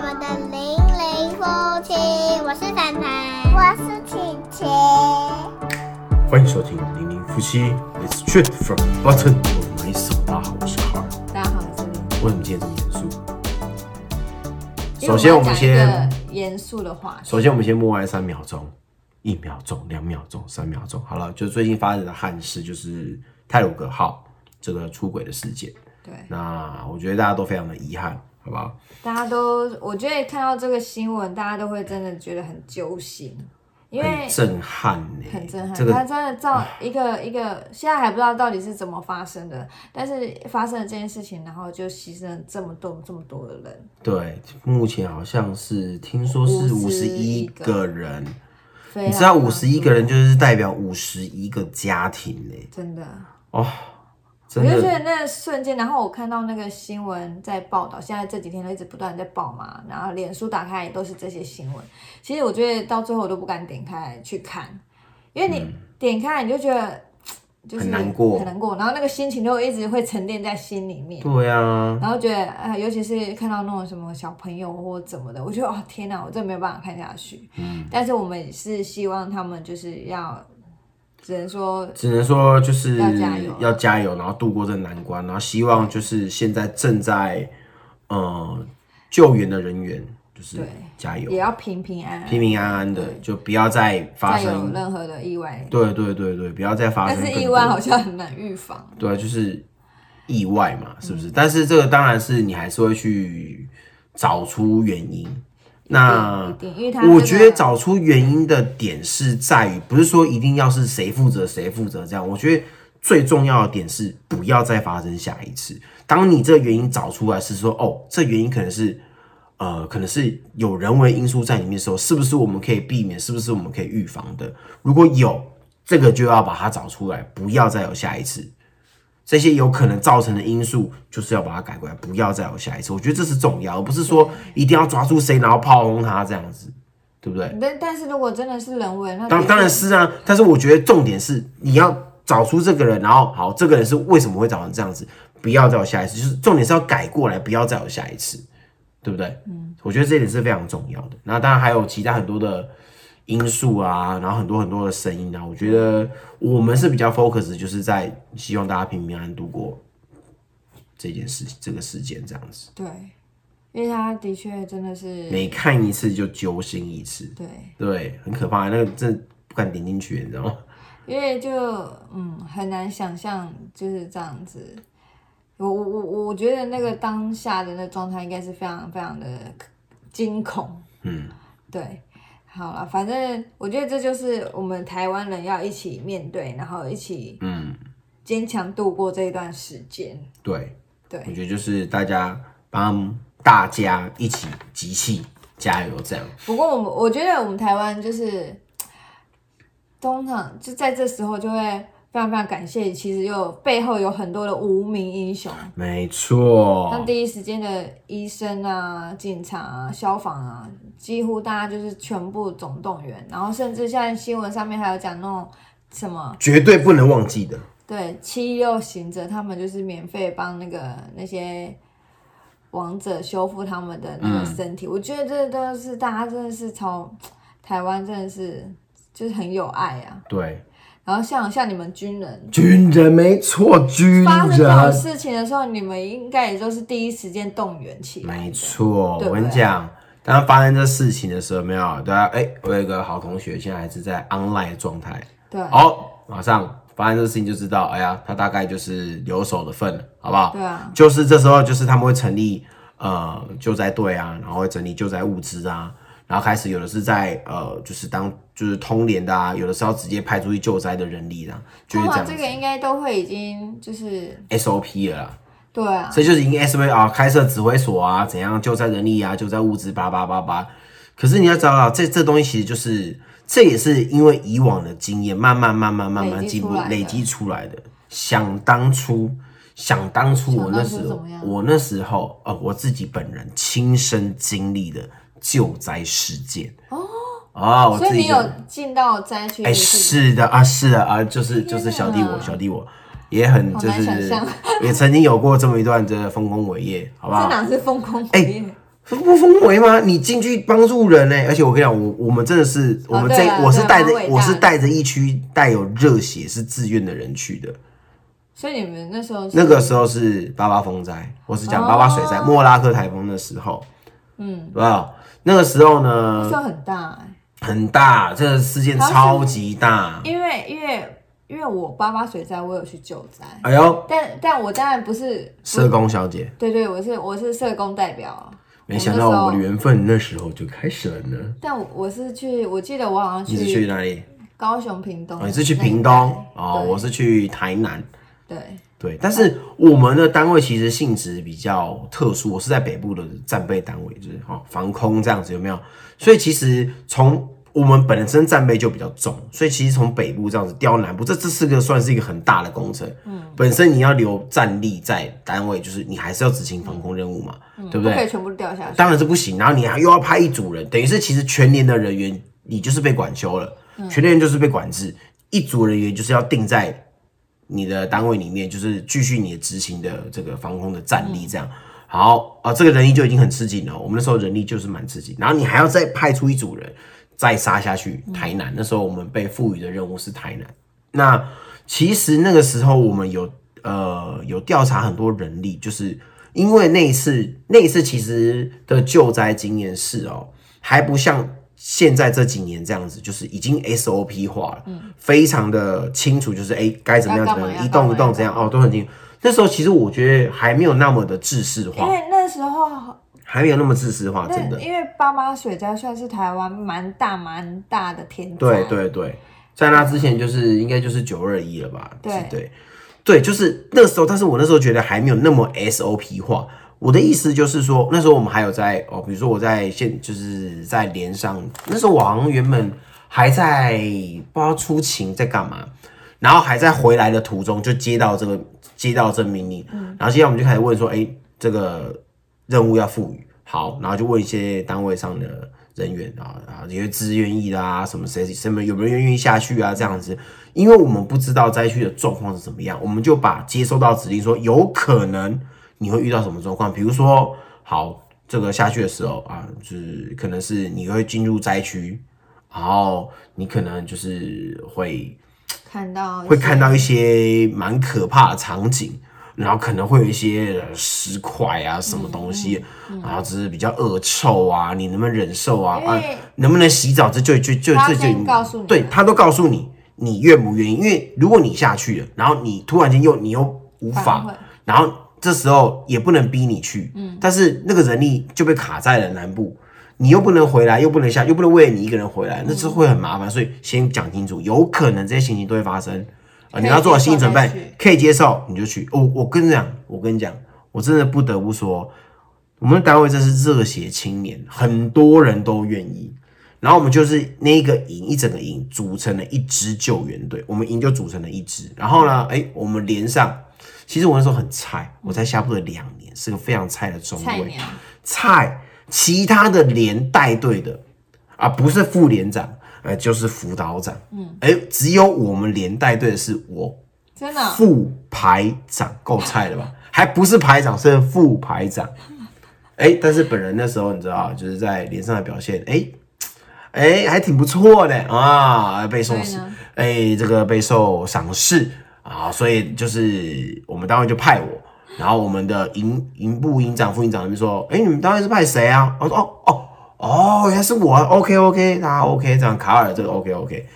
们的零零夫妻，我是凡凡，我是琪琪。欢迎收听《零零夫妻》，It's straight from button of my soul。大家好，我是卡尔。大家好，我是林。为什么今天这么严肃？因为首先，我们先个严肃的话题。首先我们先默哀三秒钟，一秒钟、两秒钟、三秒钟。好了，就最近发生的憾事，就是泰鲁格号这个出轨的事件。对，那我觉得大家都非常的遗憾，好不好？大家都，我觉得看到这个新闻，大家都会真的觉得很揪心，因为很震撼呢、很震撼。这个他真的造一个一个，现在还不知道到底是怎么发生的，但是发生了这件事情，然后就牺牲了这么多这么多的人，对，目前好像是听说是五十一51个人，你知道五十一个人就是代表五十一个家庭呢、真的。哦，真我就觉得那瞬间，然后我看到那个新闻在报道，现在这几天都一直不断在报嘛，然后脸书打开也都是这些新闻。其实我觉得到最后我都不敢点开去看，因为你点开你就觉得就是嗯很难过很难过，然后那个心情就一直会沉淀在心里面。对啊，然后觉得，呃，尤其是看到那种什么小朋友或怎么的，我觉得哦天哪，我真的没有办法看下去。嗯，但是我们也是希望他们就是要，只能说只能说就是要加油要加油，然后度过这难关，然后希望就是现在正在呃救援的人员就是加油也，要平平安安，平平安安的，就不要再发生。任何的意外。对对对对，不要再发生更多。是意外好像很难预防。对，就是意外嘛，是不嗯是？但是这个当然是你还是会去找出原因。那我觉得找出原因的点是在于，不是说一定要是谁负责谁负责这样。我觉得最重要的点是不要再发生下一次。当你这个原因找出来是说，哦，这原因可能是呃，可能是有人为因素在里面的时候，是不是我们可以避免？是不是我们可以预防的？如果有这个，就要把它找出来，不要再有下一次。这些有可能造成的因素，就是要把它改过来，不要再有下一次。我觉得这是重要，而不是说一定要抓住谁，然后炮轰他这样子，对不对？但但是如果真的是人为，那当当然是啊，但是我觉得重点是你要找出这个人，然后好，这个人是为什么会造成这样子，不要再有下一次，就是重点是要改过来，不要再有下一次，对不对？嗯，我觉得这一点是非常重要的。那当然还有其他很多的因素啊，然后很多很多的声音啊，我觉得我们是比较 focus，就是在希望大家平平安安度过这件事这个事件这样子。对，因为他的确真的是每看一次就揪心一次，对，对，很可怕，那个真的不敢点进去，你知道吗？因为就嗯很难想象就是这样子。我我我我觉得那个当下的那状态应该是非常非常的惊恐。嗯，对，好了，反正我觉得这就是我们台湾人要一起面对，然后一起嗯，坚强度过这一段时间。对对。我，觉得就是大家帮大家一起集气加油，这样不过我们我觉得我们台湾就是通常就在这时候就会非常非常感谢，其实又背后有很多的无名英雄，没错像。第一时间的医生啊、警察啊、消防啊，几乎大家就是全部总动员，然后甚至现在新闻上面还有讲那种什么绝对不能忘记的，对七六行者，他们就是免费帮那个那些王者修复他们的那个身体，我觉得这都是大家真的是从台湾真的是就是很有爱啊。对，然后像像你们军人军人没错，军人发生这种人事情的时候，你们应该也就是第一时间动员起来。没错。对对我跟你讲，当发生这事情的时候，没有对啊，哎、我有一个好同学，现在还是在 online 的状态，对哦，马上发生这事情就知道，哎呀，他大概就是留守的份了，好不好？对啊，就是这时候，就是他们会成立呃救灾队啊，然后会整理救灾物资啊，然后开始有的是在呃就是当就是通联的啊，有的是要直接派出去救灾的人力的、啊，就是通这样这个应该都会已经就是 SOP 了啦。对啊，这就是已经 SOP 啊，开设指挥所啊，怎样救灾人力啊，救灾物资叭叭叭叭。可是你要知道啊，这这东西其实就是，这也是因为以往的经验，慢慢慢慢慢慢进步累积出来的。想当初，想当初我那时候我那时候呃，我自己本人亲身经历的救灾事件。哦哦，我所以你有自己的进到灾区，哎，是是的啊，是的啊，就是就是小弟我，小弟我也很就是 也曾经有过这么一段的丰功伟业，好不好？这哪是丰功哎伟业？不丰伟吗？你进去帮助人呢、而且我跟你讲，我我们真的是，我们这、我是带着我是带着一区带有热血是自愿的人去的。所以你们那时候是那个时候是八八风灾，我是讲哦八八水灾，莫拉克台风的时候，嗯，对吧？那个时候那呢时候很大、欸，很大，这个事件超级大。因为因为因为我八八水灾，我有去救灾，哎呦，但但我当然不是，社工小姐，对对，我是我是社工代表啊。没想到我们的缘分那时候就开始了呢。但我我是去，我记得我好像你是去哪里？高雄屏东你是去屏东哦，我是去台南。对对，但是我们的单位其实性质比较特殊，我是在北部的战备单位，就是哈防空这样子，有没有？所以其实从我们本身战备就比较重，所以其实从北部这样子调南部，这这是个算是一个很大的工程。嗯，本身你要留战力在单位，就是你还是要执行防空任务嘛，对不对？不可以全部掉下去。当然是不行，然后你还又要派一组人，等于是其实全年的人员你就是被管休了，全年就是被管制，一组人员就是要定在你的单位里面，就是继续你的执行的这个防空的战力这样。好啊，这个人力就已经很吃紧了，我们那时候人力就是蛮吃紧，然后你还要再派出一组人再杀下去台南，那时候我们被赋予的任务是台南。那其实那个时候我们有呃有调查很多人力，就是因为那一次那一次其实的救灾经验是哦，还不像现在这几年这样子，就是已经 SOP 化了，非常的清楚，就是哎该怎么样怎么样，一动要干嘛要一动怎样哦都很清楚。那时候其实我觉得还没有那么的制式化因化，为那时候还没有那么制式化，真的。因为八八水灾算是台湾蛮大蛮大的天灾，对对对，在那之前就是应该就是九二一了吧？对是对对，就是那时候，但是我那时候觉得还没有那么 SOP 化。我的意思就是说，那时候我们还有在哦，比如说我在现就是在连上，那时候我好像原本还在不知道出勤在干嘛，然后还在回来的途中就接到这个接到这命令，然后接下来我们就开始问说，哎，这个任务要赋予好，然后就问一些单位上的人员啊啊，有些自愿意的啊，什么谁什么有没有人愿意下去啊这样子，因为我们不知道灾区的状况是怎么样，我们就把接收到指令说有可能你会遇到什么状况，比如说好这个下去的时候啊，就是可能是你会进入灾区，然后你可能就是会看到会看到一些蛮可怕的场景，然后可能会有一些呃尸块啊，什么东西，然后只是比较恶臭啊，你能不能忍受啊？啊，能不能洗澡？这就就就他这就先告诉你对他都告诉你，你愿不愿意？因为如果你下去了，然后你突然间又你又无法然后这时候也不能逼你去，嗯，但是那个人力就被卡在了南部。你又不能回来，又不能下，又不能为了你一个人回来，那是会很麻烦。所以先讲清楚，有可能这些情形都会发生啊、你要做好心理准备可以接受你就去。我我跟你讲，我跟你讲，我真的不得不说，我们的单位真是热血青年，很多人都愿意。然后我们就是那一个营，一整个营组成了一支救援队，我们营就组成了一支。然后呢，哎，我们连上，其实我那时候很菜，我才下部队两年，是个非常菜的中尉。菜，菜，其他的连带队的啊，不是副连长，呃，就是辅导长。嗯，哎，只有我们连带队的是我真的哦副排长，够菜了吧？还不是排长，是副排长。哎，但是本人那时候你知道，就是在连上的表现，哎。哎，还挺不错的啊，被受所以呢哎，这个备受赏识啊，所以就是我们单位就派我，然后我们的营营部营长、副营长就说，哎，你们单位是派谁啊？我说哦哦哦，原来是我啊，OK OK，大家 OK，这样卡尔这个 OK OK，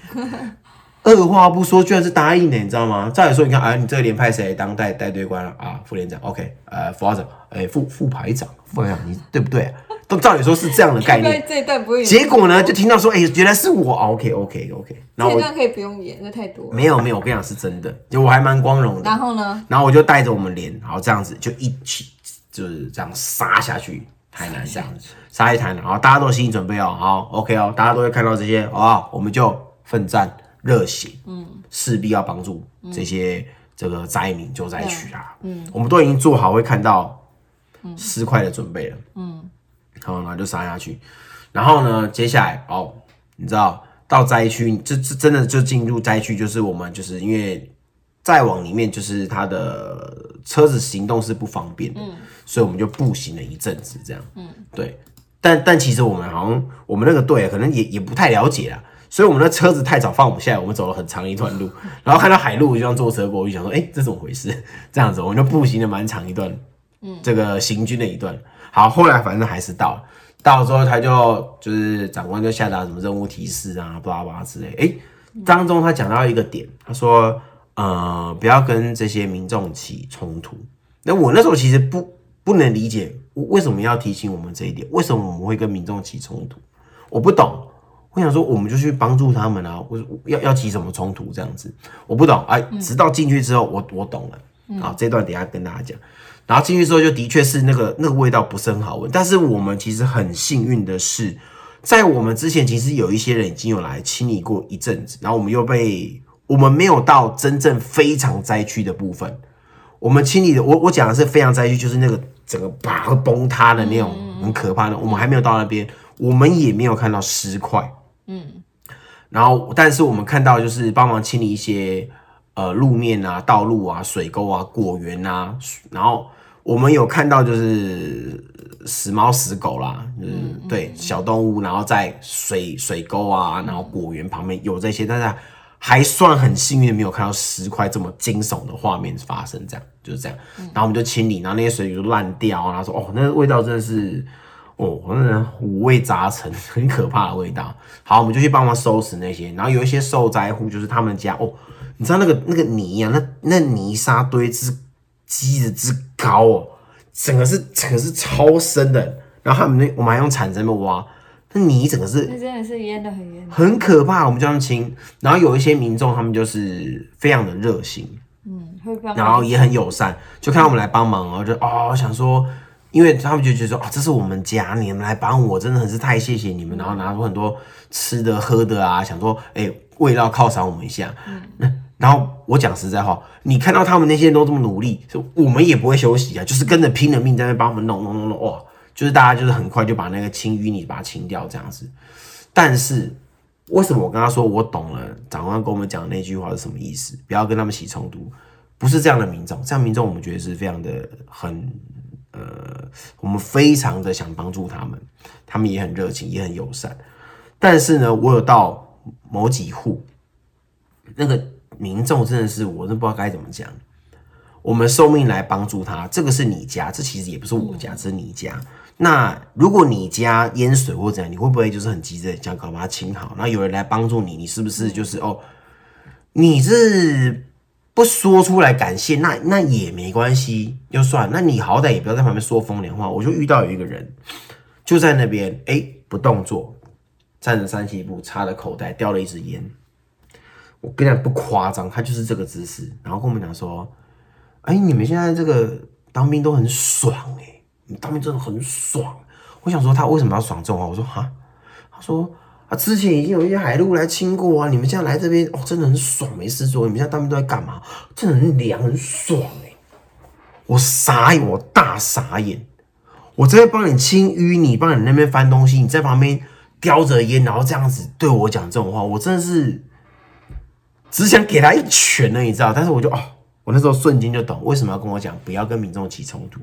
二话不说，居然是答应的，你知道吗？再来说，你看，哎，你这个连派谁当带带队官了啊？副连长，OK，呃，副长，哎，副副排长，副排长，你对不对、啊？都照理说是这样的概念，这一段不会，结果呢，就听到说，哎、原来是我啊，OK OK OK，然后我这一段可以不用演，那太多了。没有没有，我跟你讲是真的，就我还蛮光荣的。然后呢？然后我就带着我们连，然后这样子就一起就是这样杀下去台南这样子，杀一台南，然后大家都有心理准备哦，好 OK 哦，大家都会看到这些，好不好？我们就奋战热血，嗯，势必要帮助这些这个灾民救灾区啊，嗯，我们都已经做好会看到尸块的准备了，嗯，好，然后就杀下去，然后呢，接下来哦，你知道到灾区，这这真的就进入灾区，就是我们就是因为再往里面就是他的车子行动是不方便的，所以我们就步行了一阵子，这样，嗯，对。但但其实我们好像我们那个队可能也也不太了解啊，所以我们的车子太早放我们下来，我们走了很长一段路，然后看到海路就像坐车过，我就想说，哎、这怎么回事？这样子，我们就步行了蛮长一段，嗯，这个行军的一段。好，后来反正还是到了，到了之后他就就是长官就下达什么任务提示啊，巴拉巴拉之类。哎、当中他讲到一个点，他说，呃，不要跟这些民众起冲突。那我那时候其实不不能理解为什么要提醒我们这一点，为什么我们会跟民众起冲突？我不懂。我想说，我们就去帮助他们啊，我要要起什么冲突这样子？我不懂。哎，直到进去之后，我我懂了。好，这段等一下跟大家讲。然后进去之后，就的确是那个那个味道不是很好闻。但是我们其实很幸运的是，在我们之前，其实有一些人已经有来清理过一阵子，然后我们又被我们没有到真正非常灾区的部分。我们清理的，我我讲的是非常灾区，就是那个整个啪会崩塌的那种很可怕的。我们还没有到那边，我们也没有看到尸块。嗯，然后但是我们看到就是帮忙清理一些呃路面啊、道路啊、水沟啊、果园啊，然后我们有看到就是死猫死狗啦，嗯对小动物，然后在水水沟啊，然后果园旁边有这些，但是还算很幸运，没有看到尸块这么惊悚的画面发生，这样就是这样。然后我们就清理，然后那些水就烂掉，然后说哦，那个味道真的是。哦，那人五味杂陈，很可怕的味道。好，我们就去帮忙收拾那些。然后有一些受灾户，就是他们家哦，你知道那个那个泥啊，那那泥沙堆之积的之高哦，整个是整个是超深的。然后他们那我们还用铲子那么挖，那泥整个是那真的是淹的很严。很可怕。我们就这样清。然后有一些民众，他们就是非常的热心，嗯，会帮然后也很友善，就看到我们来帮忙，然后就哦想说。因为他们就觉得说啊，这是我们家，你们来帮我，真的很是太谢谢你们。然后拿出很多吃的喝的啊，想说哎，味道犒赏我们一下。嗯，然后我讲实在话，你看到他们那些人都这么努力，我们也不会休息啊，就是跟着拼了命在那帮我们弄弄弄弄，哇，就是大家就是很快就把那个清淤泥把它清掉这样子。但是为什么我跟他说我懂了？长官跟我们讲那句话是什么意思？不要跟他们起冲突，不是这样的民众，这样民众我们觉得是非常的很。呃，我们非常的想帮助他们，他们也很热情，也很友善。但是呢，我有到某几户，那个民众真的是，我都不知道该怎么讲。我们受命来帮助他，这个是你家，这其实也不是我家，这是你家。那如果你家淹水或怎样，你会不会就是很急着想搞把它清好？那有人来帮助你，你是不是就是哦，你是？不说出来感谢，那那也没关系，就算。那你好歹也不要在旁边说风凉话。我就遇到有一个人，就在那边，哎，不动作，站着三七步，插着口袋，叼了一支烟。我跟你讲不夸张，他就是这个姿势。然后跟我们讲说，哎，你们现在这个当兵都很爽哎，你当兵真的很爽。我想说他为什么要爽这种话？我说哈，他说。啊，之前已经有一些海陆来清过啊，你们现在来这边哦，真的很爽，没事做。你们现在当兵都在干嘛？真的很凉，很爽哎！我傻眼，我大傻眼。我这边帮你清淤泥，帮你那边翻东西，你在旁边叼着烟，然后这样子对我讲这种话，我真的是只想给他一拳呢，你知道？但是我就哦，我那时候瞬间就懂为什么要跟我讲不要跟民众起冲突，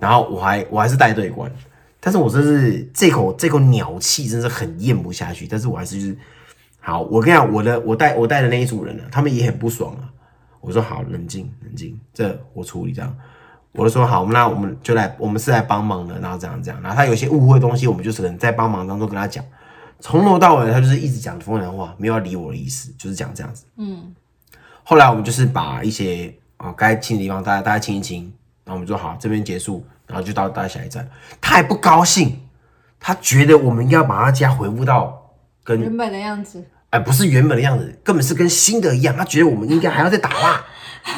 然后我还我还是带队官。但是我真是这口这口鸟气，真是很咽不下去。但是我还是就是好，我跟你讲，我的我带我带的那一组人呢，他们也很不爽啊。我说好，冷静冷静，这我处理这样。我就说好，那我们就来，我们是来帮忙的，然后这样这样。然后他有些误会东西，我们就是可能在帮忙当中跟他讲，从头到尾他就是一直讲风凉话，没有要理我的意思，就是讲这样子。嗯。后来我们就是把一些啊该清的地方，大家大家清一清，然后我们说好，这边结束。然后就到大家下一站，他还不高兴，他觉得我们应该把他家回复到跟原本的样子，哎，不是原本的样子，根本是跟新的一样。他觉得我们应该还要再打蜡，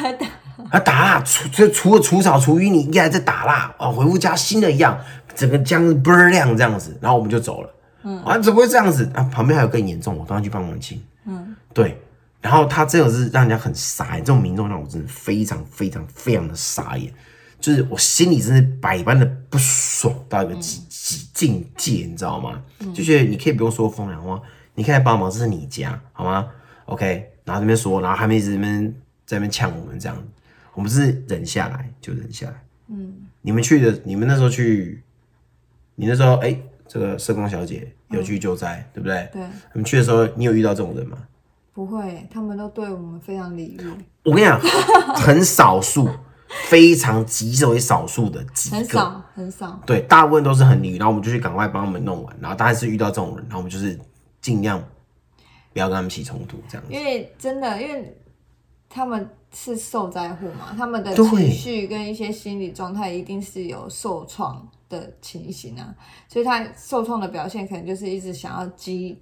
啊打蜡除除除了除草除淤，你应该在打蜡啊，回复家新的一样，整个江倍儿亮这样子。然后我们就走了，嗯，啊怎么会这样子啊？旁边还有更严重，我刚刚去帮忙清，嗯，对。然后他这种是让人家很傻眼，这种民众让我真的非常非常非常的傻眼。就是我心里真是百般的不爽到一个极极境界，你知道吗？就觉得你可以不用说风凉话，你可以来帮忙，这是你家，好吗？OK，然后这边说，然后他们一直那边在那边呛我们这样，我们是忍下来就忍下来。嗯，你们去的，你们那时候去，你那时候哎、这个社工小姐有去救灾，对不对？对，你们去的时候，你有遇到这种人吗？不会，他们都对我们非常礼遇，我跟你讲，很少数，非常极为少数的几个，很少很少。对，大部分都是很礼遇，然后我们就去赶快帮他们弄完，然后大概是遇到这种人，然后我们就是尽量不要跟他们起冲突，这样子。因为真的，因为他们是受灾户嘛，他们的情绪跟一些心理状态一定是有受创的情形啊，所以他受创的表现可能就是一直想要激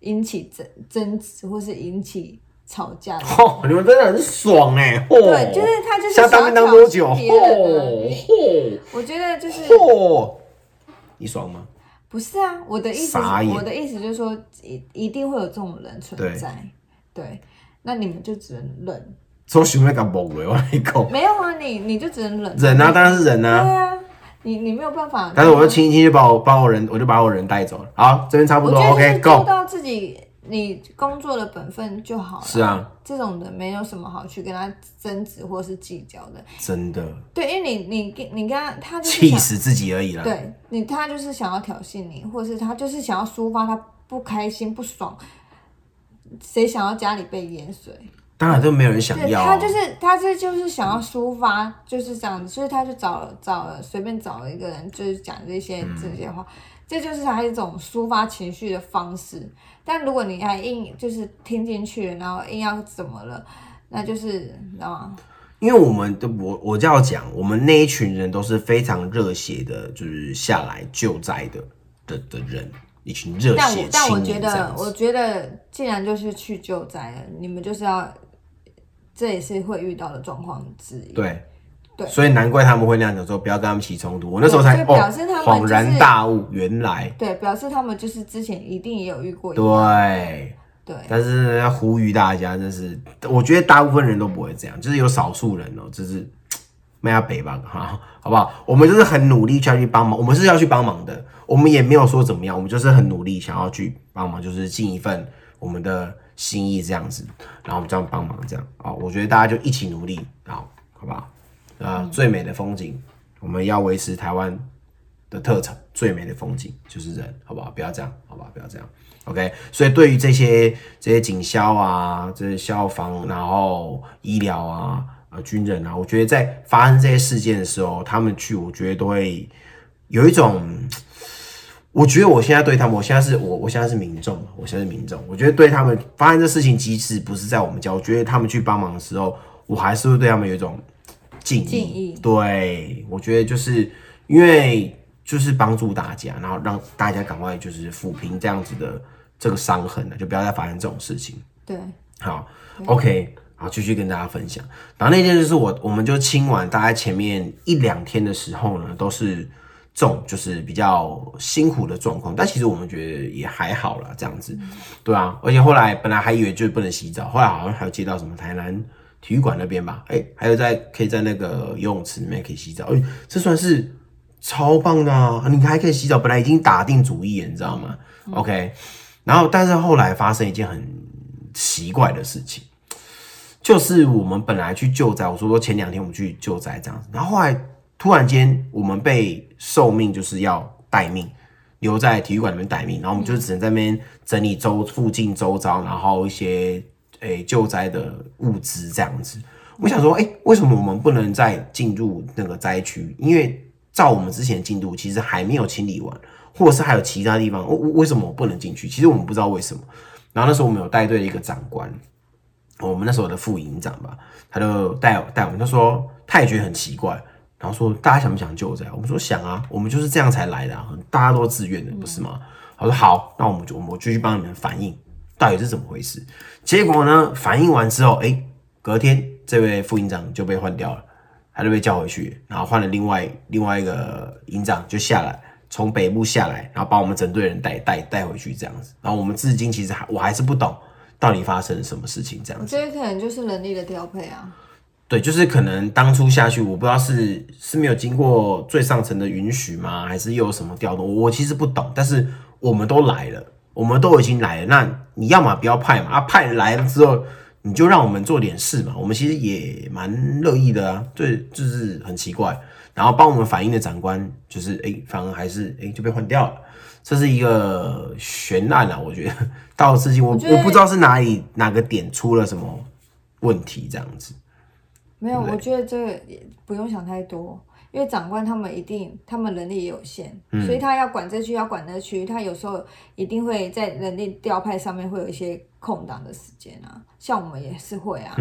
引起争争执，或是引起吵架的。哦，你们真的很爽哎、哦！对，就是他就是想当多久？衅别人啊嚯我觉得就是嚯！你爽吗？不是啊，我的意思是，我的意思就是说，一一定会有这种人存在，对，那你们就只能忍，没有啊，你你就只能忍，忍啊，当然是人对啊。啊，你你没有办法，但是我就亲一亲就把我把我人，我就把我人带走了。好，这边差不多，OK 做。到自己你工作的本分就好了。是啊，这种的没有什么好去跟他争执或是计较的。真的对，因为你你跟你跟他他就是气死自己而已啦。对你，他就是想要挑衅你，或者是他就是想要抒发他不开心、不爽。谁想要家里被淹水？当然都没有人想要啊。他就是他这就是想要抒发，就是这样子，所以他就找了找了随便找了一个人，就是讲这些嗯这些话，这就是他一种抒发情绪的方式。但如果你还硬就是听进去，然后硬要怎么了，那就是你知道吗？因为我们的我我就要讲，我们那一群人都是非常热血的，就是下来救灾的的的人，一群热血但我血但我觉得，我觉得既然就是去救灾了，你们就是要，这也是会遇到的状况之一。对对所以难怪他们会那样讲说不要跟他们起冲突。我那时候才表示他们就是然大悟，原来对，表示他们就是之前一定也有遇过。对。对但是要呼吁大家，就是我觉得大部分人都不会这样，就是有少数人哦、就是卖下北吧，哈，好不好？我们就是很努力去要去帮忙，我们是要去帮忙的，我们也没有说怎么样，我们就是很努力想要去帮忙，就是尽一份我们的心意这样子，然后我们这样帮忙这样啊，我觉得大家就一起努力，然后，好不好？啊，最美的风景，我们要维持台湾的特产，最美的风景就是人，好不好？不要这样，好不好？不要这样。OK，所以对于这些这些警消啊、这些消防，然后医疗啊、呃军人啊，我觉得在发生这些事件的时候，他们去，我觉得都会有一种，我觉得我现在对他们，我现在是我我现在是民众，我现在是民众，我觉得对他们发生这事情，即使不是在我们家，我觉得他们去帮忙的时候，我还是会对他们有一种敬意。敬意对，我觉得就是因为就是帮助大家，然后让大家赶快就是抚平这样子的这个伤痕呢，就不要再发生这种事情。对，好，OK，好，继续跟大家分享。然后那天就是我，我们就清完，大概前面一两天的时候呢，都是这种就是比较辛苦的状况，但其实我们觉得也还好啦，这样子，对啊。而且后来本来还以为就不能洗澡，后来好像还有接到什么台南体育馆那边吧，哎、还有在可以在那个游泳池里面可以洗澡，哎、这算是超棒的啊！你还可以洗澡，本来已经打定主意了，你知道吗、o k 然后但是后来发生一件很奇怪的事情，就是我们本来去救灾，我说说前两天我们去救灾这样子，然后后来突然间我们被受命就是要待命，留在体育馆里面待命，然后我们就只能在那边整理周附近周遭，然后一些诶、救灾的物资这样子。我想说，哎、为什么我们不能再进入那个灾区？因为照我们之前进度，其实还没有清理完，或者是还有其他地方，为为什么我不能进去？其实我们不知道为什么。然后那时候我们有带队的一个长官，我们那时候的副营长吧，他就带带我们，他说他也觉得很奇怪，然后说大家想不想救灾？我们说想啊，我们就是这样才来的、啊，大家都自愿的，不是吗？他说好，那我们就我们继续帮你们反映到底是怎么回事。结果呢，反映完之后，哎、隔天这位副营长就被换掉了，他就被叫回去，然后换了另外另外一个营长就下来，从北部下来，然后把我们整队人带带带回去这样子。然后我们至今其实还我还是不懂到底发生了什么事情这样子。这可能就是人力的调配啊。对，就是可能当初下去，我不知道是是没有经过最上层的允许吗，还是又有什么调动？我其实不懂，但是我们都来了，我们都已经来了，那你要么不要派嘛，啊，派来了之后，你就让我们做点事嘛，我们其实也蛮乐意的啊。对，就是很奇怪。然后帮我们反映的长官，就是哎，反而还是哎就被换掉了，这是一个悬案啊。我觉得到事情我我不知道是哪里哪个点出了什么问题，这样子。没有，我觉得这个也不用想太多，因为长官他们一定他们能力也有限，所以他要管这区要管那区，他有时候一定会在人力调派上面会有一些空档的时间啊。像我们也是会啊，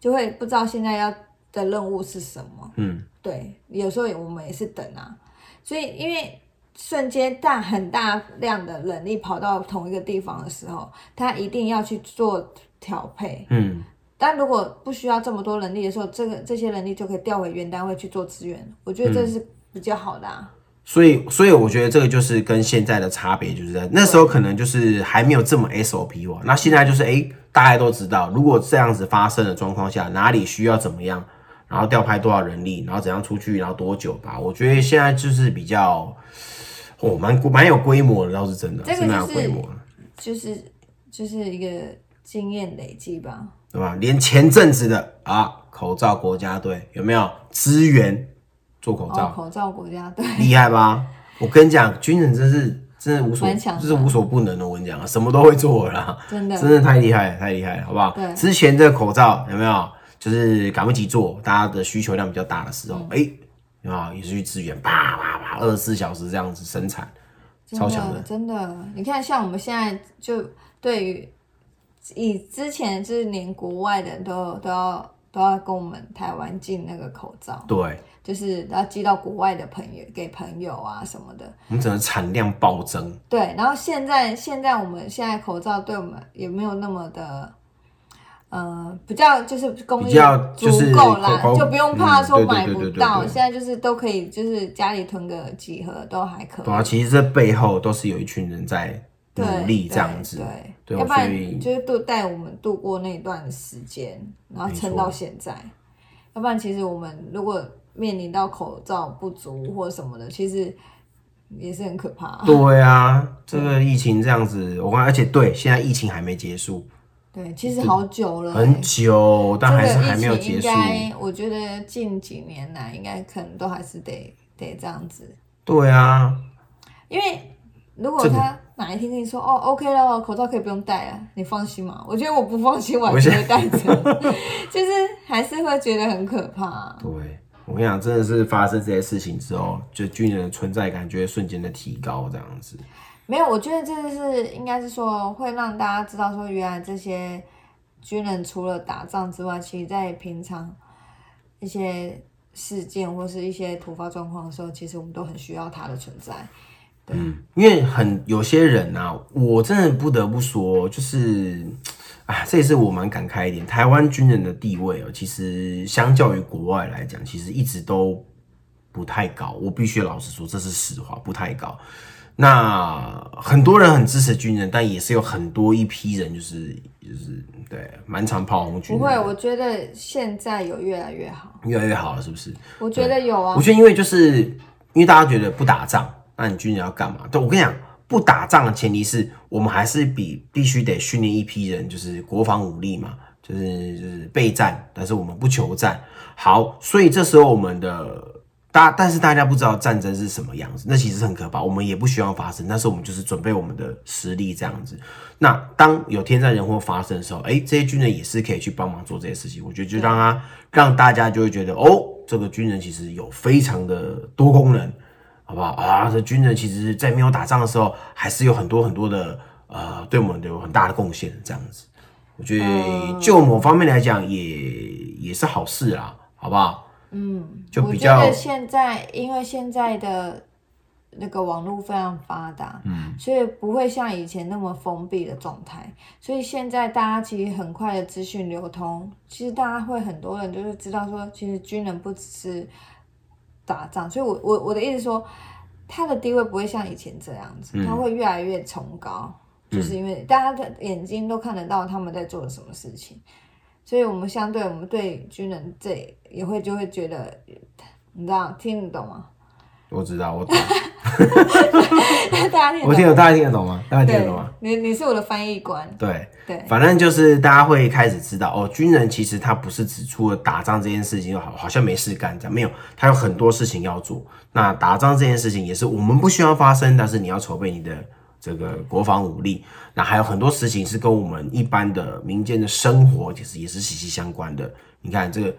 就会不知道现在要的任务是什么。嗯，对，有时候我们也是等啊，所以因为瞬间大很大量的人力跑到同一个地方的时候，他一定要去做调配。嗯。但如果不需要这么多人力的时候，这个这些人力就可以调回原单位去做资源，我觉得这是比较好的啊。所以，所以我觉得这个就是跟现在的差别，就是在那时候可能就是还没有这么 SOP 化，那现在就是哎，大家都知道，如果这样子发生的状况下，哪里需要怎么样，然后调派多少人力，然后怎样出去，然后多久吧。我觉得现在就是比较哦，蛮蛮有规模的，倒是真的，这个有规模，就是就是一个经验累积吧。对吧？连前阵子的啊，口罩国家队有没有支援做口罩？口罩国家队厉害吧？我跟你讲，军人真是真的无所，就是无所不能的。我跟你讲啊，什么都会做啦，真的，真的太厉害了，太厉害了，好不好？对。之前这个口罩有没有？就是赶不及做，大家的需求量比较大的时候，哎，有没有也是去支援，啪啪啪，二十四小时这样子生产，超强的，真的。你看，像我们现在就对于。以之前就是连国外的都都要都要跟我们台湾进那个口罩，对，就是要寄到国外的朋友给朋友啊什么的。我们整个产量暴增。对，然后现在现在我们现在口罩对我们也没有那么的，呃，比较就是供应足够啦，就不用怕说买不到。现在就是都可以，就是家里囤个几盒都还可以。对啊，其实这背后都是有一群人在。努力这样子，对，要不然就是度带我们度过那段时间，然后撑到现在。要不然，其实我们如果面临到口罩不足或什么的，其实也是很可怕。对啊，这个疫情这样子，我看，而且对，现在疫情还没结束。对，其实好久了，很久，但还是还没有结束。应该，我觉得近几年来，应该可能都还是得得这样子。对啊，因为。如果他哪一天跟你说哦，OK 了，口罩可以不用戴了，你放心吗？我觉得我不放心，我还是会戴着，就是还是会觉得很可怕。对，我跟你讲，真的是发生这些事情之后，就军人的存在感觉瞬间的提高，这样子。没有，我觉得这个是应该是说会让大家知道说，原来这些军人除了打仗之外，其实在平常一些事件或是一些突发状况的时候，其实我们都很需要他的存在。嗯，因为很有些人呐，我真的不得不说，就是，啊，这也是我蛮感慨一点。台湾军人的地位哦，其实相较于国外来讲，其实一直都不太高。我必须老实说，这是实话，不太高。那很多人很支持军人，但也是有很多一批人，就是就是对满场炮轰军人。不会，我觉得现在有越来越好，越来越好了，是不是？我觉得有啊。我觉得因为就是因为大家觉得不打仗。那你军人要干嘛？对我跟你讲，不打仗的前提是我们还是比必须得训练一批人，就是国防武力嘛，就是就是备战，但是我们不求战。好，所以这时候我们的大，但是大家不知道战争是什么样子，那其实很可怕。我们也不希望发生，但是我们就是准备我们的实力这样子。那当有天灾人祸发生的时候，哎，这些军人也是可以去帮忙做这些事情。我觉得就让他让大家就会觉得，哦，这个军人其实有非常的多功能。好不好啊？这军人其实，在没有打仗的时候，还是有很多很多的呃，对我们有很大的贡献。这样子，我觉得就某方面来讲，也也是好事啊，好不好？嗯，就比较现在，因为现在的那个网络非常发达，嗯，所以不会像以前那么封闭的状态。所以现在大家其实很快的资讯流通，其实大家会很多人就是知道说，其实军人不只是。打仗，所以，我我我的意思说，他的地位不会像以前这样子，他会越来越崇高，就是因为大家的眼睛都看得到他们在做什么事情，所以我们相对我们对军人这也会就会觉得，你知道听得懂吗？我知道，我懂。大家听得懂我听得大家听得懂吗？大家听得懂吗？，你你是我的翻译官，对，对，反正就是大家会开始知道哦，军人其实他不是只除了打仗这件事情好好像没事干这样，没有，他有很多事情要做。那打仗这件事情也是我们不需要发生，但是你要筹备你的这个国防武力。那还有很多事情是跟我们一般的民间的生活其实也是息息相关的。你看这个。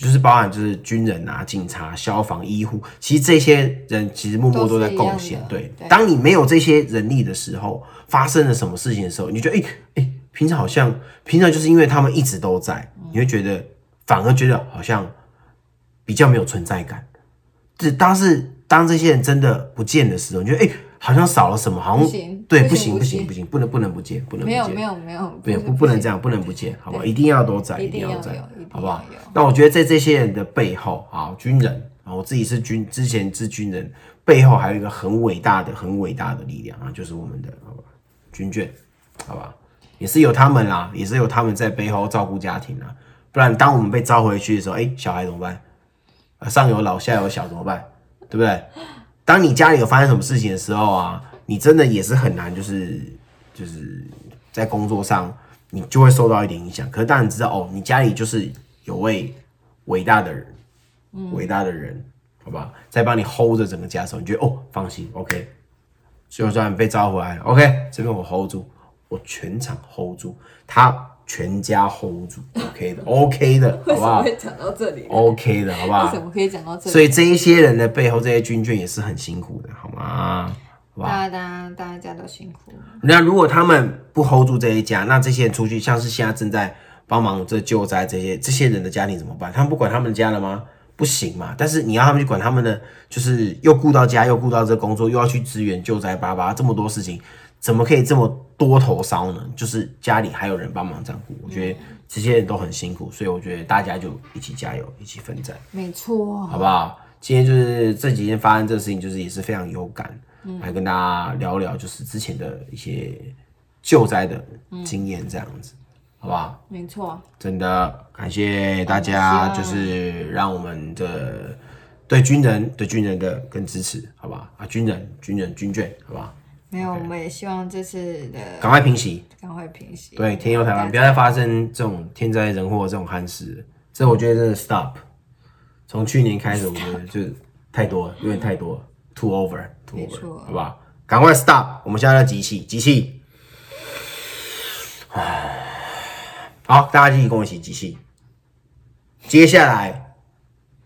就是包含就是军人啊、警察、消防、医护，其实这些人其实默默都在贡献对当你没有这些人力的时候，发生了什么事情的时候，你就觉得哎哎、诶平常好像平常就是因为他们一直都在，你会觉得反而觉得好像比较没有存在感。这当是当这些人真的不见的时候，你觉得哎、诶好像少了什么，好像对，不不行行不行不行不能不能不借，不能没有没有没有，对，不不能这样，不能不借，好不好？一定要都在，一定要在定要有一定，好不好？那我觉得在这些人的背后，啊，军人啊，我自己是军，之前是军人，背后还有一个很伟大的、很伟大的力量啊，就是我们的，好吧，军眷，好吧，也是有他们啦，也是有他们在背后照顾家庭啦，不然当我们被招回去的时候，哎、小孩怎么办？啊，上有老下有小怎么办？对不对？当你家里有发生什么事情的时候啊，你真的也是很难，就是就是在工作上，你就会受到一点影响。可是当你知道哦，你家里就是有位伟大的人，伟大的人，好吧，在帮你 hold 着整个家的时候，你觉得哦，放心，OK，就算被招回来了，OK，这边我 hold 住，我全场 hold 住，他全家 hold 住，OK 的，OK 的，好不好会讲到这里？？OK 的，好不好？为什么可以讲到这里？所以这一些人的背后，这些军眷也是很辛苦的，好吗？好吧？大家大家都辛苦。那如果他们不 hold 住这一家，那这些人出去，像是现在正在帮忙这救灾这些这些人的家庭怎么办？他们不管他们家了吗？不行嘛。但是你要他们去管他们的，就是又顾到家，又顾到这工作，又要去支援救灾巴巴，这么多事情，怎么可以这么多头烧呢？就是家里还有人帮忙照顾，我觉得这些人都很辛苦，所以我觉得大家就一起加油，一起奋战。没错，好不好？今天就是这几天发生这个事情，就是也是非常有感，来跟大家聊聊，就是之前的一些救灾的经验，这样子，好不好？没错，真的感谢大家，就是让我们的对军人对军人的更支持，好不好？啊，军人军人军眷，好不好？没有，我们也希望这次的赶快平息，赶快平息。对，天佑台湾，不要再发生这种天灾人祸这种憾事了，这我觉得真的 stop。从去年开始，我觉得就太多了，有点太多了，too over，too 没 over，错好不好？赶快 stop，我们现在要集气，集气。好，大家一起跟我一起集气。接下来，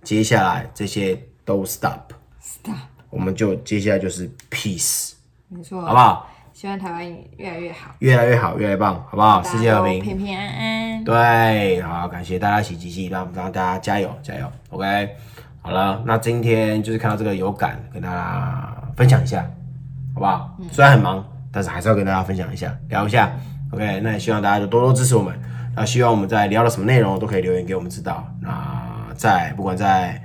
接下来这些都 stop，Stop，我们就接下来就是 peace，没错，好不？好？希望台湾越来越好，越来越好，越来越棒，好不好？世界和平，平平安安。对，好，感谢大家一起集气，让让大家加油加油，OK。好了，那今天就是看到这个有感，跟大家分享一下，好不好？虽然很忙，但是还是要跟大家分享一下，聊一下，OK。那也希望大家就多多支持我们，那希望我们在聊了什么内容都可以留言给我们知道。那在不管在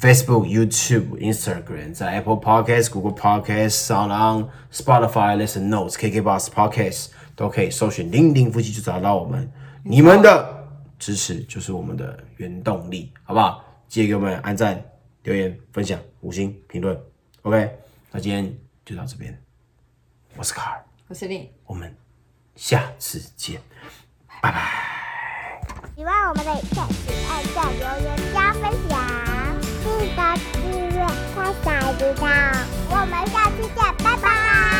Facebook、YouTube、Instagram，在 Apple Podcast、Google Podcast、Sound On、Spotify、Listen Notes、KKBox Podcast 都可以搜寻“零零夫妻”就找到我们。你们的支持就是我们的原动力，好不好？记得给我们按赞、留言、分享、五星评论。OK，那今天就到这边，我是卡尔，我是令，我们下次见，拜拜。喜欢我们的影片，请按赞、留言、加分享，是的，是的，他才知道。我们下期见，拜拜。